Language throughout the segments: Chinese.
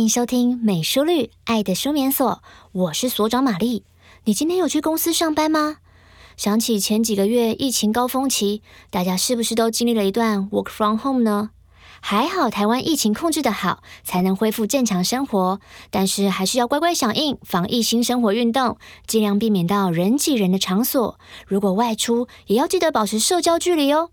欢迎收听美书绿爱的舒眠所，我是所长玛丽。你今天有去公司上班吗？想起前几个月疫情高峰期，大家是不是都经历了一段 work from home 呢？还好台湾疫情控制的好，才能恢复正常生活。但是还是要乖乖响应防疫新生活运动，尽量避免到人挤人的场所。如果外出，也要记得保持社交距离哦。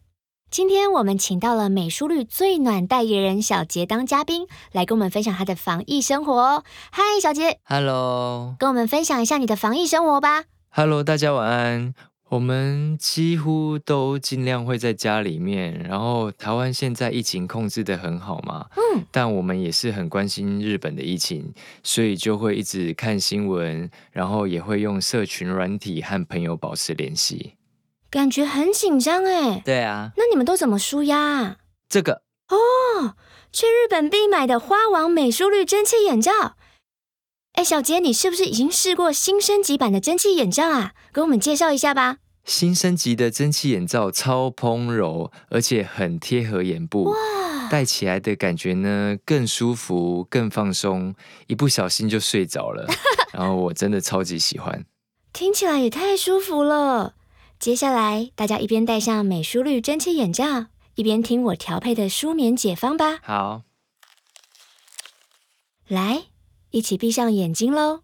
今天我们请到了美舒绿最暖代言人小杰当嘉宾，来跟我们分享他的防疫生活哦。嗨，小杰，Hello，跟我们分享一下你的防疫生活吧。Hello，大家晚安。我们几乎都尽量会在家里面，然后台湾现在疫情控制的很好嘛，嗯，但我们也是很关心日本的疫情，所以就会一直看新闻，然后也会用社群软体和朋友保持联系。感觉很紧张哎。对啊。那你们都怎么舒压啊？这个哦，去日本必买的花王美舒绿蒸汽眼罩。哎，小杰，你是不是已经试过新升级版的蒸汽眼罩啊？给我们介绍一下吧。新升级的蒸汽眼罩超蓬柔，而且很贴合眼部，哇，戴起来的感觉呢更舒服、更放松，一不小心就睡着了。然后我真的超级喜欢，听起来也太舒服了。接下来大家一边戴上美舒绿蒸汽眼罩，一边听我调配的舒眠解方吧。好，来。一起闭上眼睛喽。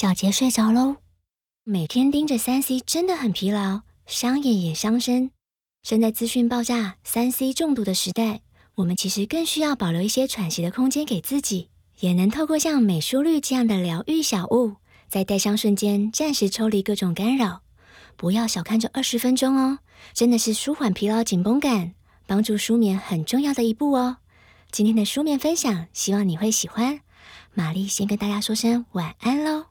小杰睡着喽。每天盯着三 C 真的很疲劳，伤眼也伤身。身在资讯爆炸、三 C 中毒的时代，我们其实更需要保留一些喘息的空间给自己，也能透过像美舒绿这样的疗愈小物，在戴上瞬间暂时抽离各种干扰。不要小看这二十分钟哦，真的是舒缓疲劳紧绷感、帮助舒眠很重要的一步哦。今天的舒眠分享，希望你会喜欢。玛丽先跟大家说声晚安喽。